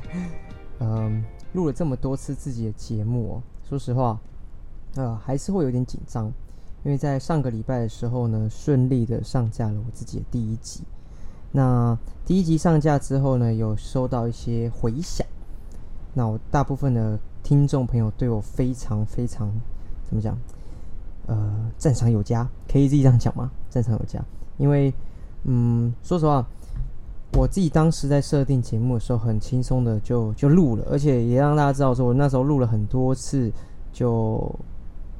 嗯，录了这么多次自己的节目哦，说实话，呃，还是会有点紧张，因为在上个礼拜的时候呢，顺利的上架了我自己的第一集。那第一集上架之后呢，有收到一些回响。那我大部分的听众朋友对我非常非常怎么讲？呃，赞赏有加，可以自己这样讲吗？赞赏有加，因为嗯，说实话。我自己当时在设定节目的时候，很轻松的就就录了，而且也让大家知道说，我那时候录了很多次，就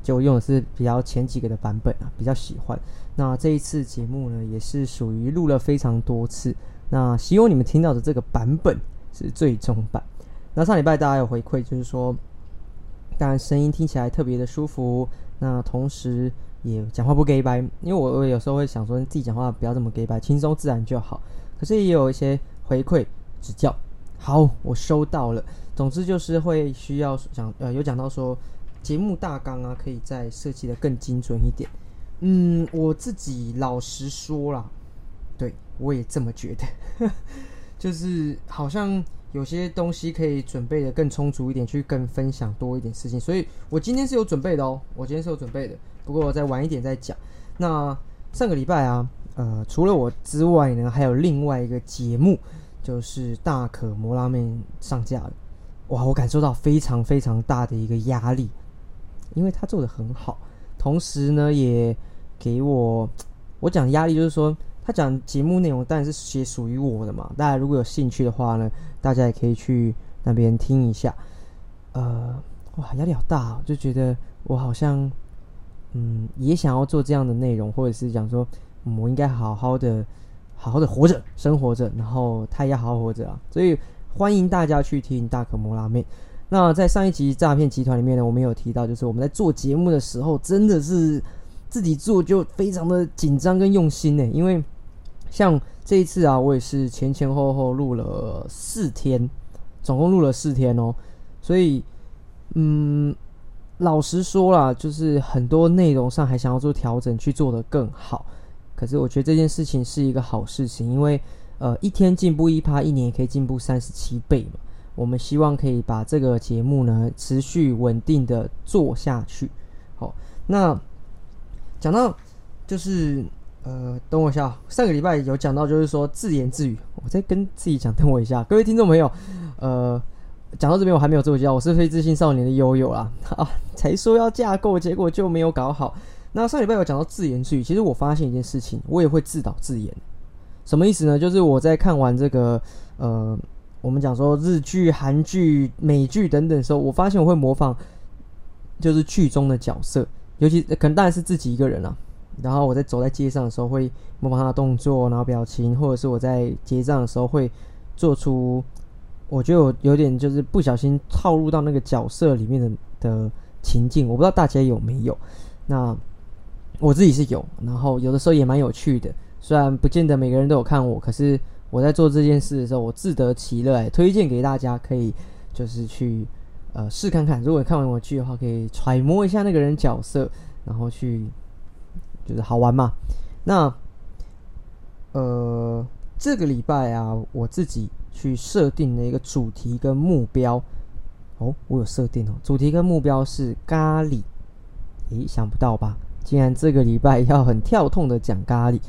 就用的是比较前几个的版本啊，比较喜欢。那这一次节目呢，也是属于录了非常多次。那希望你们听到的这个版本是最终版。那上礼拜大家有回馈，就是说，当然声音听起来特别的舒服，那同时也讲话不 gay 白，因为我我有时候会想说，自己讲话不要这么 gay 白，轻松自然就好。可是也有一些回馈指教，好，我收到了。总之就是会需要讲，呃，有讲到说节目大纲啊，可以再设计的更精准一点。嗯，我自己老实说啦，对我也这么觉得，就是好像有些东西可以准备的更充足一点，去更分享多一点事情。所以我今天是有准备的哦，我今天是有准备的，不过我再晚一点再讲。那上个礼拜啊。呃，除了我之外呢，还有另外一个节目，就是大可摩拉面上架了。哇，我感受到非常非常大的一个压力，因为他做的很好，同时呢，也给我我讲压力，就是说他讲节目内容当然是写属于我的嘛。大家如果有兴趣的话呢，大家也可以去那边听一下。呃，哇，压力好大，就觉得我好像嗯也想要做这样的内容，或者是讲说。我应该好好的、好好的活着、生活着，然后他也要好好活着啊！所以欢迎大家去听大可摩拉妹。那在上一集诈骗集团里面呢，我们有提到，就是我们在做节目的时候，真的是自己做就非常的紧张跟用心呢。因为像这一次啊，我也是前前后后录了四天，总共录了四天哦。所以，嗯，老实说啦，就是很多内容上还想要做调整，去做得更好。可是我觉得这件事情是一个好事情，因为呃一天进步一趴，一年也可以进步三十七倍嘛。我们希望可以把这个节目呢持续稳定的做下去。好，那讲到就是呃等我一下，上个礼拜有讲到就是说自言自语，我在跟自己讲，等我一下，各位听众朋友，呃讲到这边我还没有自我介绍，我是非自信少年的悠悠啦，啊才说要架构，结果就没有搞好。那上礼拜有讲到自言自语，其实我发现一件事情，我也会自导自演。什么意思呢？就是我在看完这个呃，我们讲说日剧、韩剧、美剧等等的时候，我发现我会模仿，就是剧中的角色，尤其可能当然是自己一个人啊。然后我在走在街上的时候，会模仿他的动作，然后表情，或者是我在结账的时候会做出，我觉得我有点就是不小心套入到那个角色里面的的情境。我不知道大家有没有那。我自己是有，然后有的时候也蛮有趣的。虽然不见得每个人都有看我，可是我在做这件事的时候，我自得其乐。推荐给大家，可以就是去呃试看看。如果看完我剧的话，可以揣摩一下那个人角色，然后去就是好玩嘛。那呃这个礼拜啊，我自己去设定了一个主题跟目标。哦，我有设定哦，主题跟目标是咖喱。诶，想不到吧？竟然这个礼拜要很跳痛的讲咖喱，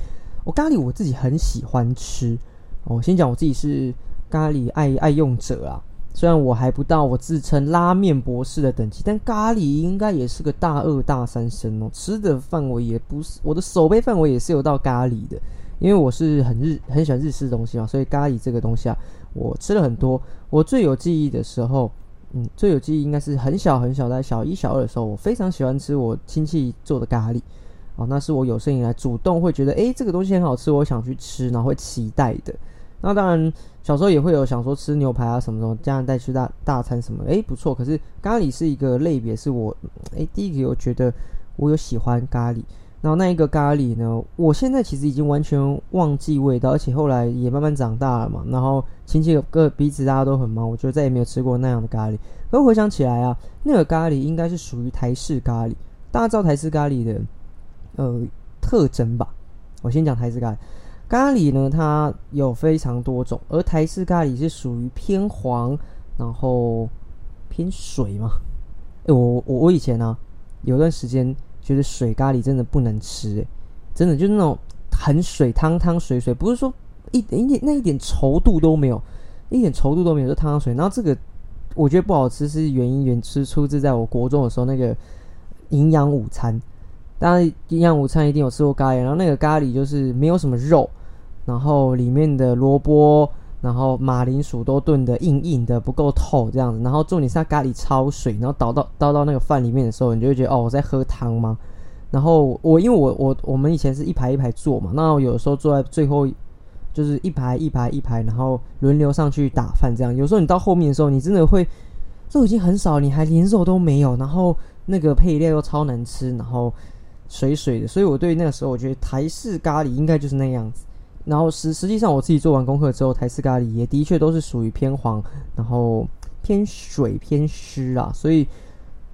我咖喱我自己很喜欢吃。我先讲我自己是咖喱爱爱用者啊，虽然我还不到我自称拉面博士的等级，但咖喱应该也是个大二大三生哦。吃的范围也不是我的手背范围也是有到咖喱的，因为我是很日很喜欢日式东西嘛，所以咖喱这个东西啊，我吃了很多。我最有记忆的时候。嗯，最有记忆应该是很小很小，在小一、小二的时候，我非常喜欢吃我亲戚做的咖喱。哦，那是我有生以来主动会觉得，哎，这个东西很好吃，我想去吃，然后会期待的。那当然，小时候也会有想说吃牛排啊什么什么，家人带去大大餐什么，哎，不错。可是咖喱是一个类别，是我，哎，第一个我觉得我有喜欢咖喱。然后那一个咖喱呢，我现在其实已经完全忘记味道，而且后来也慢慢长大了嘛。然后亲戚各彼此大家都很忙，我就再也没有吃过那样的咖喱。可回想起来啊，那个咖喱应该是属于台式咖喱。大家知道台式咖喱的呃特征吧？我先讲台式咖喱。咖喱呢，它有非常多种，而台式咖喱是属于偏黄，然后偏水嘛。哎，我我我以前呢，有段时间觉得水咖喱真的不能吃，真的就是那种很水汤汤水水，不是说一点点那一点稠度都没有，一点稠度都没有，就汤汤水。然后这个我觉得不好吃，是原因原吃出自在我国中的时候那个营养午餐。当然，营养午餐一定有吃过咖喱，然后那个咖喱就是没有什么肉，然后里面的萝卜，然后马铃薯都炖的硬硬的，不够透这样子。然后重点是它咖喱超水，然后倒到倒到那个饭里面的时候，你就会觉得哦，我在喝汤吗？然后我因为我我我们以前是一排一排坐嘛，那我有时候坐在最后就是一排一排一排，然后轮流上去打饭这样。有时候你到后面的时候，你真的会肉已经很少，你还连肉都没有，然后那个配料又超难吃，然后。水水的，所以我对那个时候，我觉得台式咖喱应该就是那样子。然后实实际上我自己做完功课之后，台式咖喱也的确都是属于偏黄，然后偏水偏湿啊，所以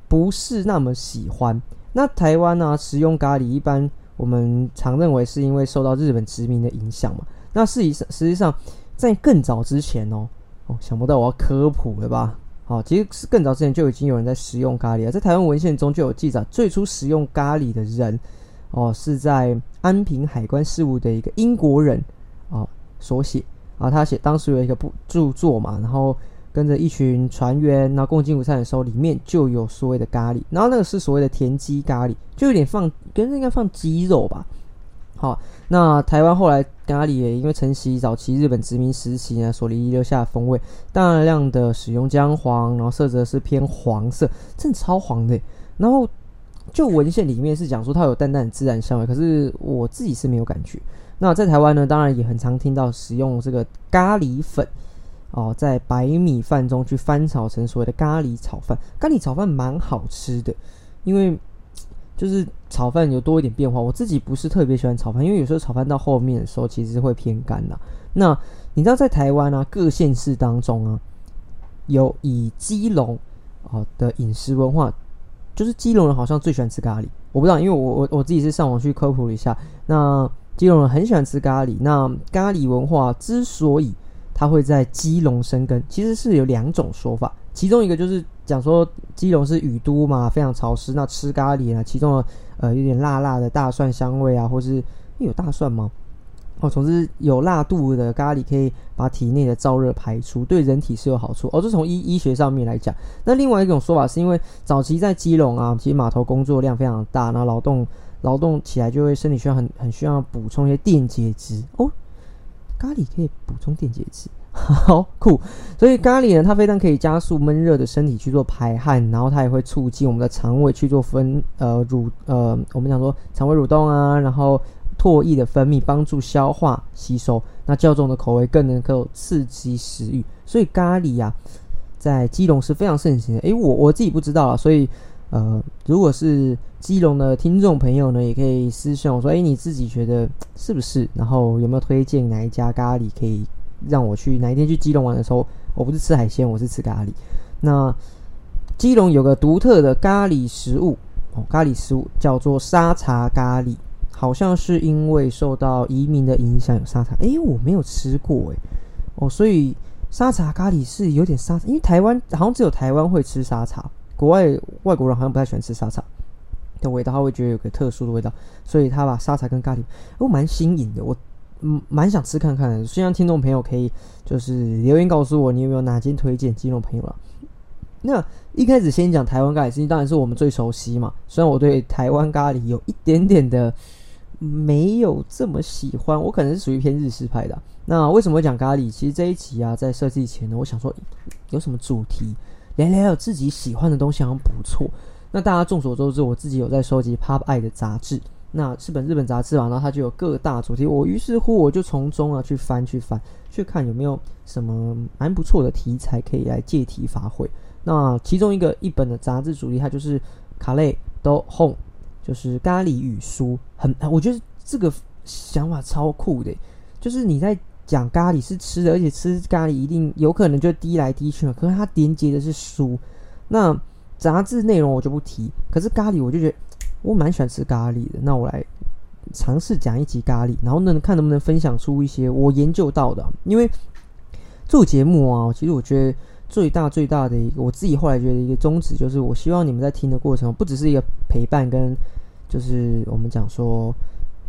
不是那么喜欢。那台湾呢，食用咖喱一般我们常认为是因为受到日本殖民的影响嘛。那事实上，实际上在更早之前哦，哦，想不到我要科普了吧？哦，其实是更早之前就已经有人在食用咖喱了，在台湾文献中就有记载，最初食用咖喱的人，哦，是在安平海关事务的一个英国人，哦所写，啊，他写当时有一个部著作嘛，然后跟着一群船员，然后共进午餐的时候，里面就有所谓的咖喱，然后那个是所谓的田鸡咖喱，就有点放，跟应该放鸡肉吧。好，那台湾后来咖喱也因为承袭早期日本殖民时期呢所遗留下的风味，大量的使用姜黄，然后色泽是偏黄色，真的超黄的。然后就文献里面是讲说它有淡淡的自然香味，可是我自己是没有感觉。那在台湾呢，当然也很常听到使用这个咖喱粉哦，在白米饭中去翻炒成所谓的咖喱炒饭，咖喱炒饭蛮好吃的，因为。就是炒饭有多一点变化，我自己不是特别喜欢炒饭，因为有时候炒饭到后面的时候其实会偏干的。那你知道在台湾啊，各县市当中啊，有以基隆哦的饮食文化，就是基隆人好像最喜欢吃咖喱。我不知道，因为我我我自己是上网去科普了一下，那基隆人很喜欢吃咖喱。那咖喱文化之所以它会在基隆生根，其实是有两种说法，其中一个就是。讲说基隆是雨都嘛，非常潮湿。那吃咖喱啊，其中的呃有点辣辣的大蒜香味啊，或是有大蒜吗？哦，总之有辣度的咖喱可以把体内的燥热排出，对人体是有好处。哦，这从医医学上面来讲。那另外一种说法是因为早期在基隆啊，其实码头工作量非常大，那劳动劳动起来就会身体需要很很需要补充一些电解质哦，咖喱可以补充电解质。好酷，所以咖喱呢，它非常可以加速闷热的身体去做排汗，然后它也会促进我们的肠胃去做分呃蠕呃，我们讲说肠胃蠕动啊，然后唾液的分泌，帮助消化吸收。那较重的口味更能够刺激食欲，所以咖喱呀，在基隆是非常盛行的。诶，我我自己不知道啊，所以呃，如果是基隆的听众朋友呢，也可以私信我说，诶，你自己觉得是不是？然后有没有推荐哪一家咖喱可以？让我去哪一天去基隆玩的时候，我不是吃海鲜，我是吃咖喱。那基隆有个独特的咖喱食物哦，咖喱食物叫做沙茶咖喱，好像是因为受到移民的影响有沙茶。诶，我没有吃过诶。哦，所以沙茶咖喱是有点沙茶，因为台湾好像只有台湾会吃沙茶，国外外国人好像不太喜欢吃沙茶的味道，他会觉得有个特殊的味道，所以他把沙茶跟咖喱，哦，蛮新颖的，我。嗯，蛮想吃看看的。希望听众朋友可以就是留言告诉我，你有没有哪间推荐听众朋友了。那一开始先讲台湾咖喱，因为当然是我们最熟悉嘛。虽然我对台湾咖喱有一点点的没有这么喜欢，我可能是属于偏日式派的。那为什么会讲咖喱？其实这一集啊，在设计前呢，我想说有什么主题聊聊自己喜欢的东西，好像不错。那大家众所周知，我自己有在收集 Pop 爱的杂志。那是本日本杂志嘛，然后它就有各大主题。我于是乎我就从中啊去翻去翻去看有没有什么蛮不错的题材可以来借题发挥。那其中一个一本的杂志主题，它就是卡类都烘就是咖喱与书。很，我觉得这个想法超酷的，就是你在讲咖喱是吃的，而且吃咖喱一定有可能就滴来滴去嘛。可是它连接的是书，那杂志内容我就不提。可是咖喱我就觉得。我蛮喜欢吃咖喱的，那我来尝试讲一集咖喱，然后呢看能不能分享出一些我研究到的。因为做节目啊，其实我觉得最大最大的一个，我自己后来觉得一个宗旨就是，我希望你们在听的过程，不只是一个陪伴跟，就是我们讲说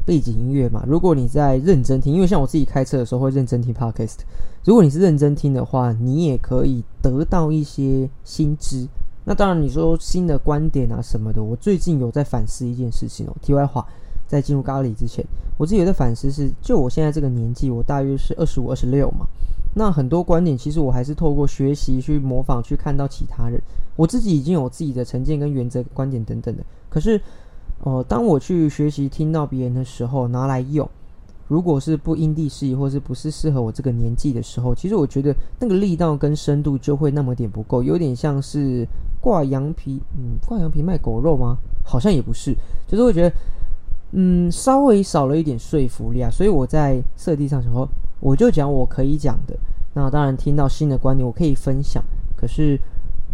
背景音乐嘛。如果你在认真听，因为像我自己开车的时候会认真听 podcast，如果你是认真听的话，你也可以得到一些新知。那当然，你说新的观点啊什么的，我最近有在反思一件事情哦。题外话，在进入咖喱之前，我自己有在反思是，就我现在这个年纪，我大约是二十五、二十六嘛。那很多观点，其实我还是透过学习去模仿，去看到其他人。我自己已经有自己的成见跟原则、观点等等的。可是，呃，当我去学习听到别人的时候，拿来用。如果是不因地适宜，或是不是适合我这个年纪的时候，其实我觉得那个力道跟深度就会那么点不够，有点像是挂羊皮，嗯，挂羊皮卖狗肉吗？好像也不是，就是会觉得，嗯，稍微少了一点说服力啊。所以我在设计上时候，我就讲我可以讲的，那当然听到新的观点我可以分享，可是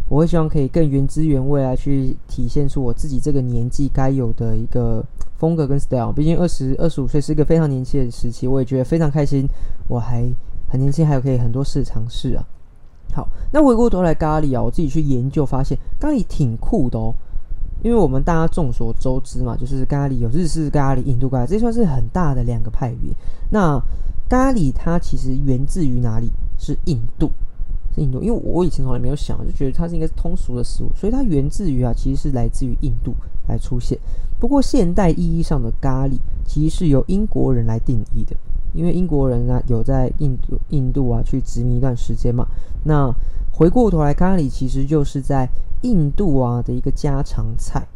我会希望可以更原汁原味来去体现出我自己这个年纪该有的一个。风格跟 style，毕竟二十二十五岁是一个非常年轻的时期，我也觉得非常开心。我还很年轻，还有可以很多事尝试啊。好，那回过头来咖喱啊，我自己去研究发现咖喱挺酷的哦。因为我们大家众所周知嘛，就是咖喱有日式咖喱、印度咖喱，这算是很大的两个派别。那咖喱它其实源自于哪里？是印度。是印度，因为我以前从来没有想，就觉得它是应该是通俗的食物，所以它源自于啊，其实是来自于印度来出现。不过现代意义上的咖喱，其实是由英国人来定义的，因为英国人呢有在印度印度啊去殖民一段时间嘛。那回过头来，咖喱其实就是在印度啊的一个家常菜。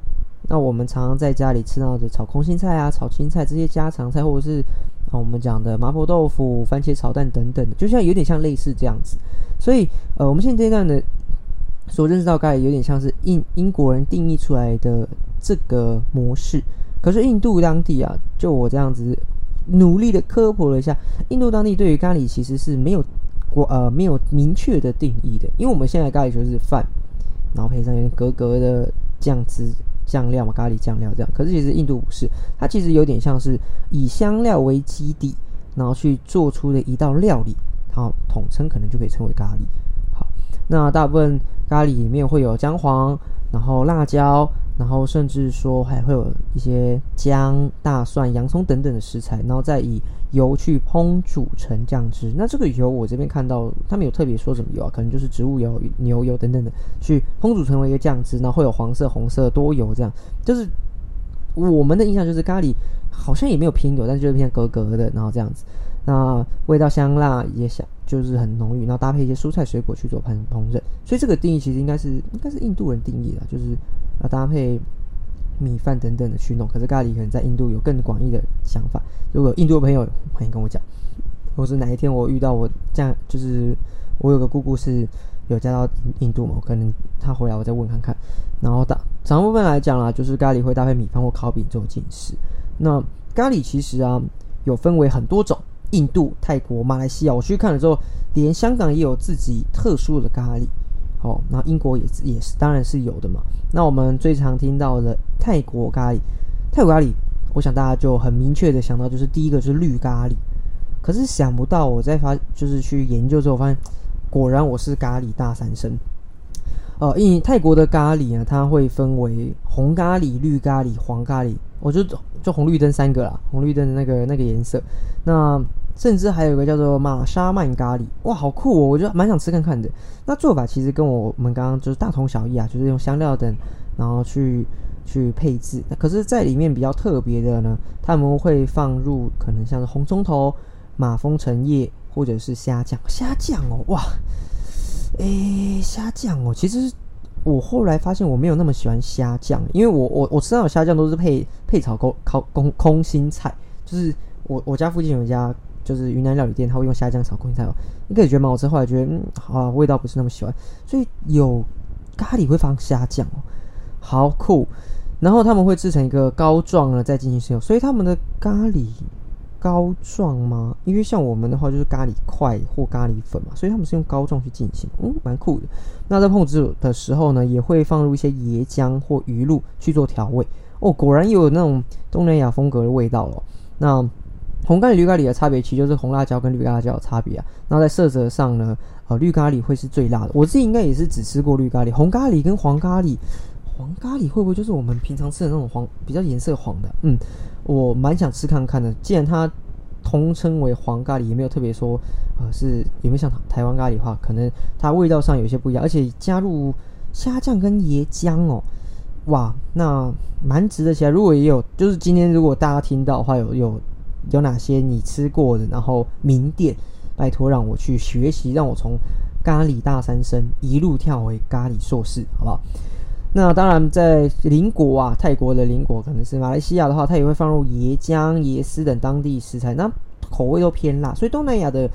那我们常常在家里吃到的炒空心菜啊、炒青菜这些家常菜，或者是啊我们讲的麻婆豆腐、番茄炒蛋等等的，就像有点像类似这样子。所以，呃，我们现阶段的所认识到，咖喱有点像是印英国人定义出来的这个模式。可是印度当地啊，就我这样子努力的科普了一下，印度当地对于咖喱其实是没有国呃没有明确的定义的。因为我们现在咖喱就是饭，然后配上有点格格的酱汁酱料嘛，咖喱酱料这样。可是其实印度不是，它其实有点像是以香料为基底，然后去做出的一道料理。好，统称可能就可以称为咖喱。好，那大部分咖喱里面会有姜黄，然后辣椒，然后甚至说还会有一些姜、大蒜、洋葱等等的食材，然后再以油去烹煮成酱汁。那这个油我这边看到他们有特别说什么油啊？可能就是植物油、牛油等等的去烹煮成为一个酱汁，然后会有黄色、红色多油这样。就是我们的印象就是咖喱好像也没有偏油，但是就是偏格格的，然后这样子。那味道香辣也香，就是很浓郁，然后搭配一些蔬菜水果去做烹烹饪，所以这个定义其实应该是应该是印度人定义的，就是啊搭配米饭等等的去弄。可是咖喱可能在印度有更广义的想法。如果印度的朋友欢迎跟我讲，或是哪一天我遇到我这样，就是我有个姑姑是有嫁到印度嘛，我可能她回来我再问看看。然后大长部分来讲啦，就是咖喱会搭配米饭或烤饼做进食。那咖喱其实啊有分为很多种。印度、泰国、马来西亚，我去看了之后，连香港也有自己特殊的咖喱。好，那英国也也是，当然是有的嘛。那我们最常听到的泰国咖喱，泰国咖喱，我想大家就很明确的想到，就是第一个是绿咖喱。可是想不到，我在发就是去研究之后，发现果然我是咖喱大三生。呃，因为泰国的咖喱呢，它会分为红咖喱、绿咖喱、黄咖喱，我就就红绿灯三个啦，红绿灯的那个那个颜色。那甚至还有一个叫做玛莎曼咖喱，哇，好酷哦！我觉得蛮想吃看看的。那做法其实跟我们刚刚就是大同小异啊，就是用香料等，然后去去配置。那可是，在里面比较特别的呢，他们会放入可能像是红葱头、马蜂橙叶或者是虾酱。虾酱哦，哇，诶，虾酱哦，其实我后来发现我没有那么喜欢虾酱，因为我我我吃到的虾酱都是配配炒空空空心菜，就是我我家附近有一家。就是云南料理店，他会用虾酱炒空心菜哦，一开始觉得蛮好吃，后来觉得嗯，好味道不是那么喜欢，所以有咖喱会放虾酱哦，好酷。然后他们会制成一个膏状呢，再进行使用，所以他们的咖喱膏状吗？因为像我们的话就是咖喱块或咖喱粉嘛，所以他们是用膏状去进行，嗯，蛮酷的。那在烹制的时候呢，也会放入一些椰浆或鱼露去做调味。哦，果然有那种东南亚风格的味道了。那红咖喱、绿咖喱的差别，其实就是红辣椒跟绿辣椒的差别啊。那在色泽上呢，呃，绿咖喱会是最辣的。我自己应该也是只吃过绿咖喱，红咖喱跟黄咖喱，黄咖喱会不会就是我们平常吃的那种黄，比较颜色黄的？嗯，我蛮想吃看看的。既然它通称为黄咖喱，也没有特别说，呃，是有没有像台湾咖喱的话，可能它味道上有些不一样，而且加入虾酱跟椰浆哦，哇，那蛮值得起来。如果也有，就是今天如果大家听到的话，有有。有哪些你吃过的？然后名店，拜托让我去学习，让我从咖喱大三生一路跳回咖喱硕士，好不好？那当然，在邻国啊，泰国的邻国可能是马来西亚的话，它也会放入椰浆、椰丝等当地食材，那口味都偏辣，所以东南亚的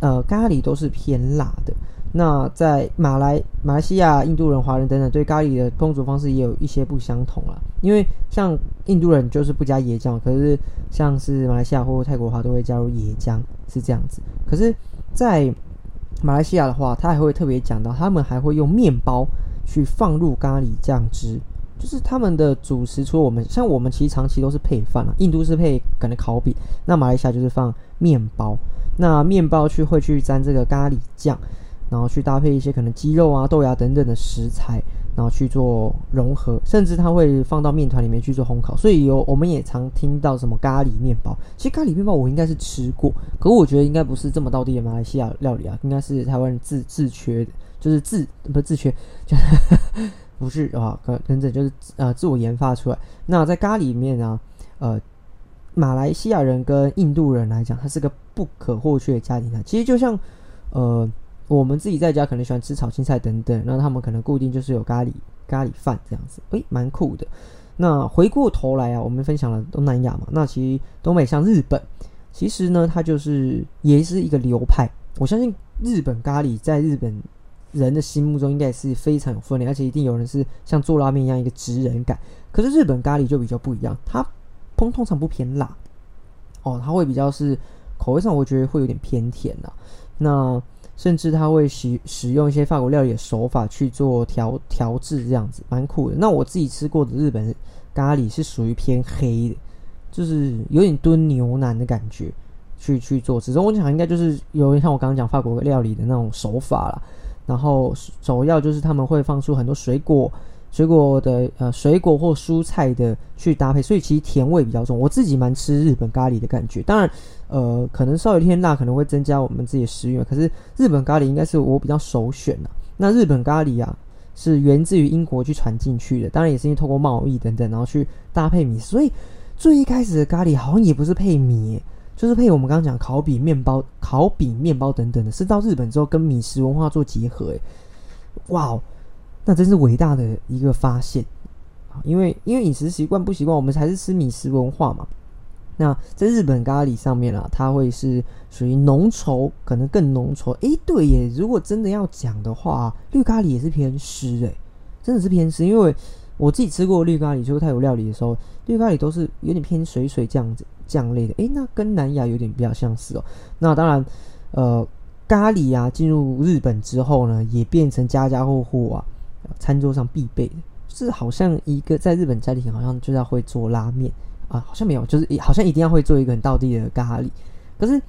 呃咖喱都是偏辣的。那在马来马来西亚、印度人、华人等等，对咖喱的烹煮方式也有一些不相同了。因为像印度人就是不加椰浆，可是像是马来西亚或泰国的话，都会加入椰浆，是这样子。可是，在马来西亚的话，他还会特别讲到，他们还会用面包去放入咖喱酱汁，就是他们的主食。除了我们，像我们其实长期都是配饭啊，印度是配可能烤饼，那马来西亚就是放面包，那面包去会去沾这个咖喱酱。然后去搭配一些可能鸡肉啊、豆芽等等的食材，然后去做融合，甚至它会放到面团里面去做烘烤。所以有我们也常听到什么咖喱面包。其实咖喱面包我应该是吃过，可我觉得应该不是这么到地的马来西亚料理啊，应该是台湾自自缺的，就是自不自缺，就是 不是啊，跟跟着就是呃自我研发出来。那在咖喱里面呢，呃，马来西亚人跟印度人来讲，它是个不可或缺的家庭菜。其实就像呃。我们自己在家可能喜欢吃炒青菜等等，那他们可能固定就是有咖喱咖喱饭这样子，诶，蛮酷的。那回过头来啊，我们分享了东南亚嘛，那其实东北像日本，其实呢它就是也是一个流派。我相信日本咖喱在日本人的心目中应该是非常有分量，而且一定有人是像做拉面一样一个直人感。可是日本咖喱就比较不一样，它通通常不偏辣哦，它会比较是口味上我觉得会有点偏甜呐。那甚至他会使使用一些法国料理的手法去做调调制，这样子蛮酷的。那我自己吃过的日本咖喱是属于偏黑的，就是有点炖牛腩的感觉去去做。始终我想应该就是有点像我刚刚讲法国料理的那种手法啦。然后首要就是他们会放出很多水果。水果的呃，水果或蔬菜的去搭配，所以其实甜味比较重。我自己蛮吃日本咖喱的感觉，当然，呃，可能稍微偏辣可能会增加我们自己的食欲。可是日本咖喱应该是我比较首选的。那日本咖喱啊，是源自于英国去传进去的，当然也是因为透过贸易等等，然后去搭配米。所以最一开始的咖喱好像也不是配米，就是配我们刚刚讲烤饼、面包、烤饼、面包等等的，是到日本之后跟米食文化做结合。诶，哇哦！那真是伟大的一个发现啊！因为因为饮食习惯不习惯，我们还是吃米食文化嘛。那在日本咖喱上面啊，它会是属于浓稠，可能更浓稠。诶，对耶！如果真的要讲的话，绿咖喱也是偏湿诶，真的是偏湿。因为我自己吃过绿咖喱，就是泰国料理的时候，绿咖喱都是有点偏水水这样子酱类的。诶，那跟南亚有点比较相似哦。那当然，呃，咖喱啊，进入日本之后呢，也变成家家户户啊。餐桌上必备的，是好像一个在日本家庭好像就要会做拉面啊，好像没有，就是好像一定要会做一个很道地的咖喱。可是，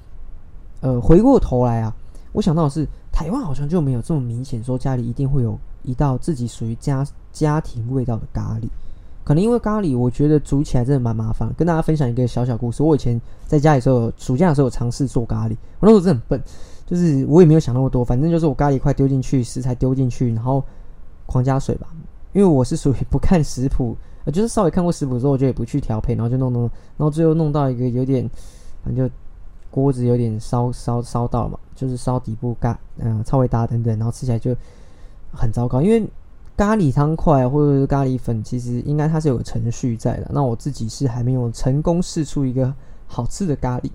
呃，回过头来啊，我想到的是台湾好像就没有这么明显说家里一定会有一道自己属于家家庭味道的咖喱。可能因为咖喱，我觉得煮起来真的蛮麻烦。跟大家分享一个小小故事，我以前在家里时候，暑假的时候尝试做咖喱，我那时候真的很笨，就是我也没有想那么多，反正就是我咖喱块丢进去，食材丢进去，然后。狂加水吧，因为我是属于不看食谱，呃，就是稍微看过食谱之后，我就也不去调配，然后就弄弄，然后最后弄到一个有点，反正就锅子有点烧烧烧到嘛，就是烧底部咖，嗯，超微大等等，然后吃起来就很糟糕。因为咖喱汤块或者是咖喱粉，其实应该它是有个程序在的。那我自己是还没有成功试出一个好吃的咖喱，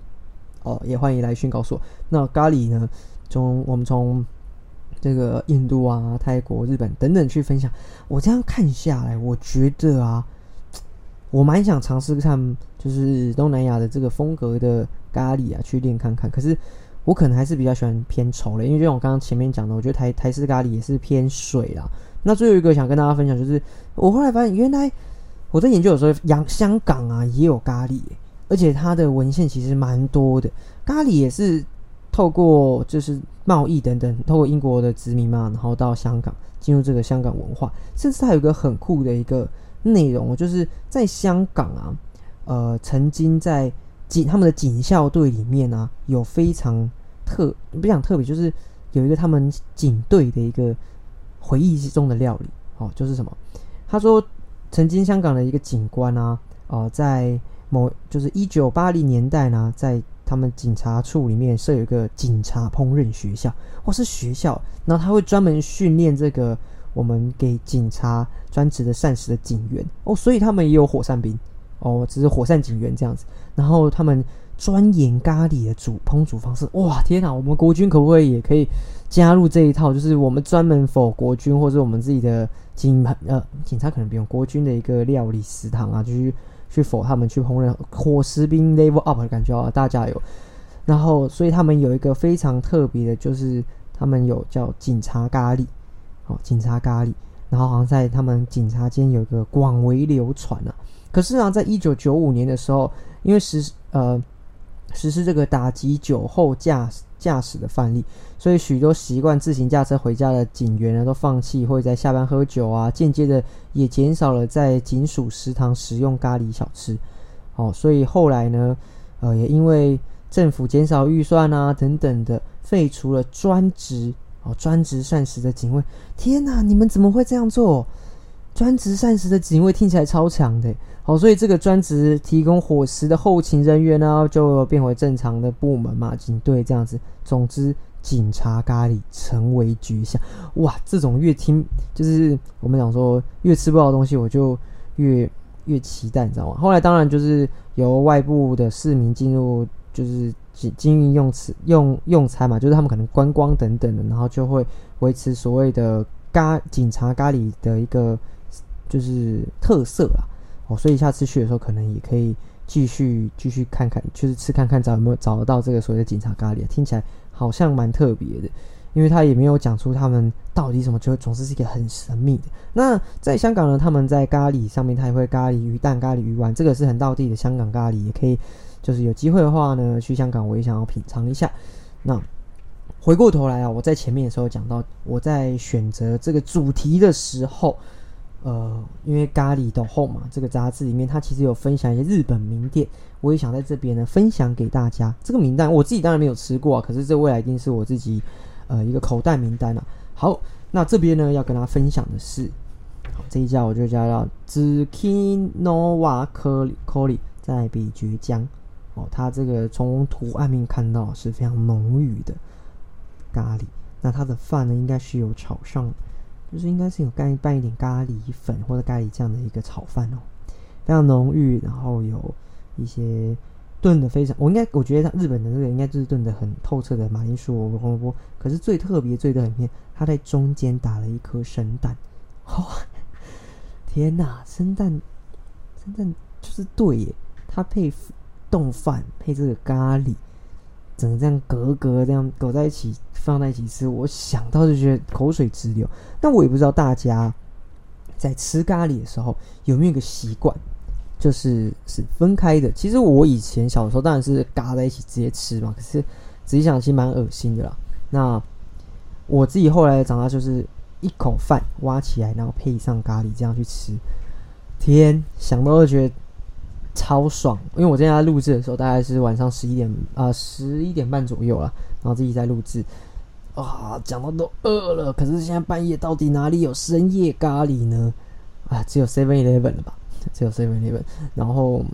哦，也欢迎来讯告诉我。那咖喱呢，从我们从。这个印度啊、泰国、日本等等去分享，我这样看下来，我觉得啊，我蛮想尝试看，就是东南亚的这个风格的咖喱啊，去练看看。可是我可能还是比较喜欢偏稠的，因为就像我刚刚前面讲的，我觉得台台式咖喱也是偏水啦。那最后一个想跟大家分享，就是我后来发现，原来我在研究的时候，洋香港啊也有咖喱，而且它的文献其实蛮多的。咖喱也是透过就是贸易等等，透过英国的殖民嘛，然后到香港进入这个香港文化。甚至它有个很酷的一个内容，就是在香港啊，呃，曾经在警他们的警校队里面啊，有非常特不讲特别，就是有一个他们警队的一个回忆中的料理哦，就是什么？他说。曾经香港的一个警官啊，呃，在某就是一九八零年代呢，在他们警察处里面设有一个警察烹饪学校，或是学校，然后他会专门训练这个我们给警察专职的膳食的警员哦，所以他们也有火山兵哦，只是火山警员这样子，然后他们钻研咖喱的煮烹煮方式，哇，天哪，我们国军可不可以也可以加入这一套？就是我们专门否国军或者我们自己的。警呃，警察可能不用国军的一个料理食堂啊，就去去否他们去烹饪火食兵 level up 的感觉啊，大家有。然后，所以他们有一个非常特别的，就是他们有叫警察咖喱，哦，警察咖喱。然后好像在他们警察间有一个广为流传啊。可是啊，在一九九五年的时候，因为实呃实施这个打击酒后驾。驾驶的范例，所以许多习惯自行驾车回家的警员呢，都放弃或者在下班喝酒啊，间接的也减少了在警署食堂食用咖喱小吃。哦，所以后来呢，呃，也因为政府减少预算啊等等的，废除了专职哦专职膳食的警卫。天哪，你们怎么会这样做？专职膳食的警卫听起来超强的。好，所以这个专职提供伙食的后勤人员呢，就变回正常的部门嘛，警队这样子。总之，警察咖喱成为绝响。哇，这种越听就是我们讲说越吃不到东西，我就越越期待，你知道吗？后来当然就是由外部的市民进入，就是经经营用词用用餐嘛，就是他们可能观光等等的，然后就会维持所谓的咖警察咖喱的一个就是特色啦。哦，所以下次去的时候，可能也可以继续继续看看，就是吃看看找有没有找得到这个所谓的警察咖喱，听起来好像蛮特别的，因为他也没有讲出他们到底什么，就总是是一个很神秘的。那在香港呢，他们在咖喱上面，他也会咖喱鱼蛋、咖喱鱼丸，这个是很道地的香港咖喱，也可以就是有机会的话呢，去香港我也想要品尝一下。那回过头来啊，我在前面的时候讲到，我在选择这个主题的时候。呃，因为咖喱的后嘛，这个杂志里面它其实有分享一些日本名店，我也想在这边呢分享给大家。这个名单我自己当然没有吃过啊，可是这未来一定是我自己呃一个口袋名单了。好，那这边呢要跟大家分享的是，这一家我就叫叫 Zukinowa Curry，在比绝江哦，它这个从图案面看到是非常浓郁的咖喱，那它的饭呢应该是有炒上。就是应该是有干拌一点咖喱粉或者咖喱酱的一个炒饭哦，非常浓郁，然后有一些炖的非常，我应该我觉得它日本的这个应该就是炖的很透彻的马铃薯红萝卜，可是最特别最的很面，它在中间打了一颗生蛋，哇，天哪，生蛋，生蛋就是对耶，它配冻饭配这个咖喱。整个这样格格这样搞在一起放在一起吃，我想到就觉得口水直流。但我也不知道大家在吃咖喱的时候有没有个习惯，就是是分开的。其实我以前小时候当然是嘎在一起直接吃嘛，可是仔细想其实蛮恶心的啦。那我自己后来长大就是一口饭挖起来，然后配上咖喱这样去吃，天想到就觉得。超爽，因为我今天在录制的时候大概是晚上十一点啊十一点半左右了，然后自己在录制，啊，讲到都饿了。可是现在半夜到底哪里有深夜咖喱呢？啊，只有 Seven Eleven 了吧？只有 Seven Eleven。然后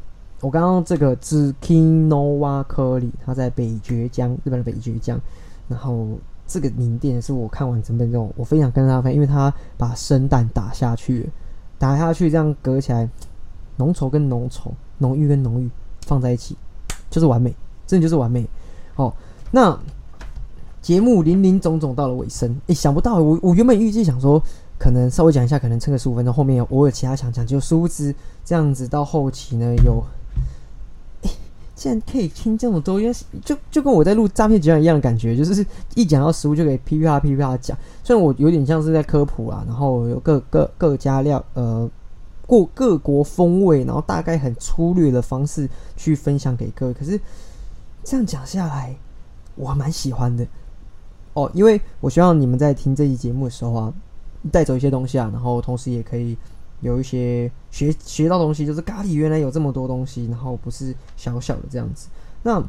我刚刚这个 Zukinowa 咖喱它在北绝江，日本的北绝江。然后这个名店是我看完整本之后，我非常跟大家分享，因为它把生蛋打下去，打下去这样隔起来，浓稠跟浓稠。浓郁跟浓郁放在一起，就是完美，真的就是完美。好，那节目林林总总到了尾声，诶，想不到我我原本预计想说，可能稍微讲一下，可能撑个十五分钟，后面我有其他想讲，就殊不知这样子到后期呢，有，竟然可以听这么多，因为就就跟我在录诈骗集团一样的感觉，就是一讲到食物就可以噼噼啪噼噼啪讲，虽然我有点像是在科普啊，然后有各各各家料呃。过各国风味，然后大概很粗略的方式去分享给各位。可是这样讲下来，我蛮喜欢的哦，因为我希望你们在听这期节目的时候啊，带走一些东西啊，然后同时也可以有一些学学到东西，就是咖喱原来有这么多东西，然后不是小小的这样子。那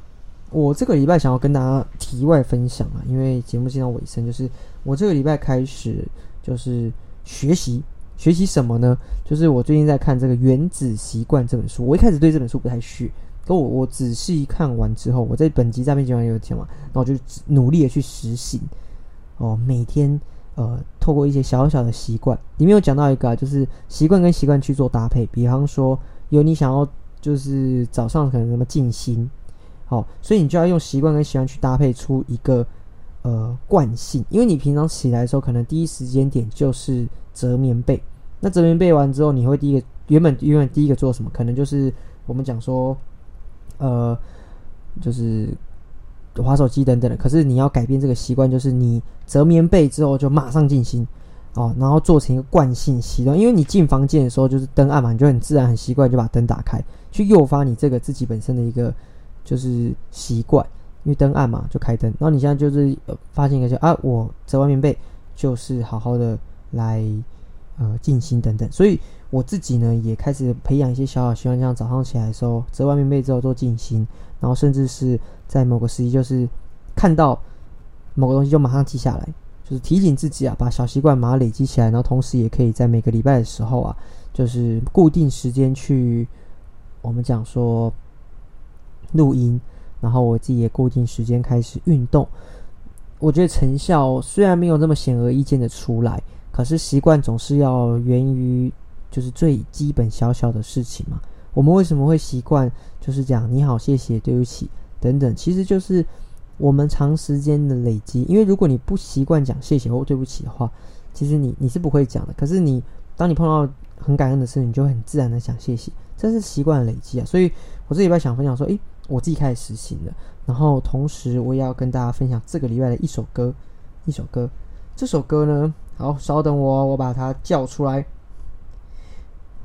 我这个礼拜想要跟大家题外分享啊，因为节目进到尾声，就是我这个礼拜开始就是学习。学习什么呢？就是我最近在看这个《原子习惯》这本书。我一开始对这本书不太屑，可我我仔细看完之后，我在本集诈骗集团有讲嘛，然后就努力的去实行。哦，每天呃，透过一些小小的习惯，里面有讲到一个，啊，就是习惯跟习惯去做搭配。比方说，有你想要就是早上可能什么静心，好，所以你就要用习惯跟习惯去搭配出一个呃惯性，因为你平常起来的时候，可能第一时间点就是。折棉被，那折棉被完之后，你会第一个原本原本第一个做什么？可能就是我们讲说，呃，就是划手机等等的。可是你要改变这个习惯，就是你折棉被之后就马上静心哦，然后做成一个惯性习惯。因为你进房间的时候就是灯暗嘛，你就很自然很习惯就把灯打开，去诱发你这个自己本身的一个就是习惯。因为灯暗嘛，就开灯。然后你现在就是发现一个就啊，我折完棉被就是好好的。来，呃，静心等等，所以我自己呢也开始培养一些小小习惯，像早上起来的时候折完棉被之后做静心，然后甚至是在某个时机，就是看到某个东西就马上记下来，就是提醒自己啊，把小习惯马上累积起来，然后同时也可以在每个礼拜的时候啊，就是固定时间去我们讲说录音，然后我自己也固定时间开始运动，我觉得成效虽然没有那么显而易见的出来。可是习惯总是要源于就是最基本小小的事情嘛。我们为什么会习惯就是讲你好、谢谢、对不起等等？其实就是我们长时间的累积。因为如果你不习惯讲谢谢或对不起的话，其实你你是不会讲的。可是你当你碰到很感恩的事，你就会很自然的讲谢谢，这是习惯的累积啊。所以我这礼拜想分享说，诶，我自己开始实行了。然后同时我也要跟大家分享这个礼拜的一首歌，一首歌。这首歌呢？好，稍等我，我把它叫出来。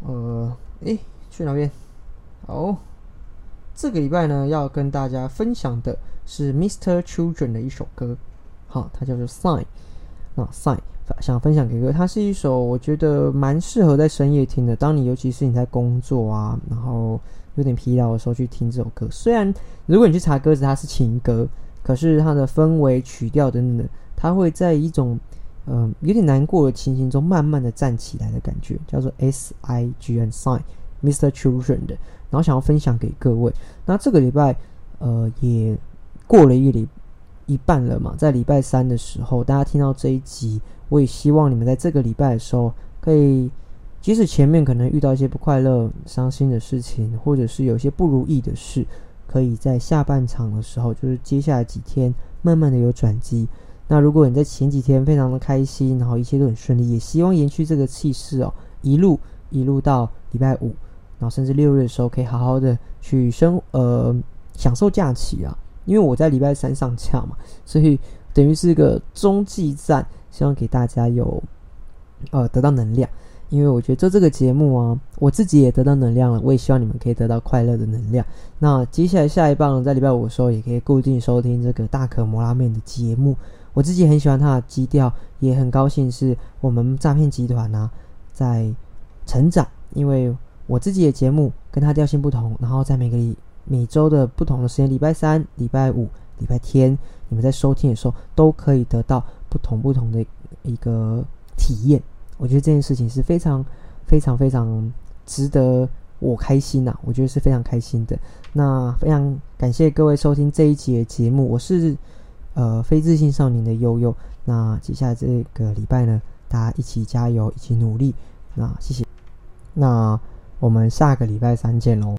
呃，诶，去哪边？好，这个礼拜呢，要跟大家分享的是 Mr. Children 的一首歌。好，它叫做 Sign。啊，Sign，想分享给各位，它是一首我觉得蛮适合在深夜听的。当你尤其是你在工作啊，然后有点疲劳的时候去听这首歌。虽然如果你去查歌词，它是情歌，可是它的氛围、曲调等等的，它会在一种。嗯，有点难过的情形中，慢慢的站起来的感觉，叫做 S I G N Sign，Mr. Children 的，然后想要分享给各位。那这个礼拜，呃，也过了一礼一半了嘛，在礼拜三的时候，大家听到这一集，我也希望你们在这个礼拜的时候，可以，即使前面可能遇到一些不快乐、伤心的事情，或者是有些不如意的事，可以在下半场的时候，就是接下来几天，慢慢的有转机。那如果你在前几天非常的开心，然后一切都很顺利，也希望延续这个气势哦，一路一路到礼拜五，然后甚至六日的时候，可以好好的去生呃享受假期啊。因为我在礼拜三上架嘛，所以等于是个中继站，希望给大家有呃得到能量。因为我觉得做这个节目啊，我自己也得到能量了，我也希望你们可以得到快乐的能量。那接下来下一棒在礼拜五的时候，也可以固定收听这个大可摩拉面的节目。我自己很喜欢他的基调，也很高兴是我们诈骗集团呢在成长，因为我自己的节目跟他调性不同，然后在每个每周的不同的时间，礼拜三、礼拜五、礼拜天，你们在收听的时候都可以得到不同不同的一个体验。我觉得这件事情是非常非常非常值得我开心呐，我觉得是非常开心的。那非常感谢各位收听这一集的节目，我是。呃，非自信少年的悠悠，那接下来这个礼拜呢，大家一起加油，一起努力，那谢谢，那我们下个礼拜三见喽。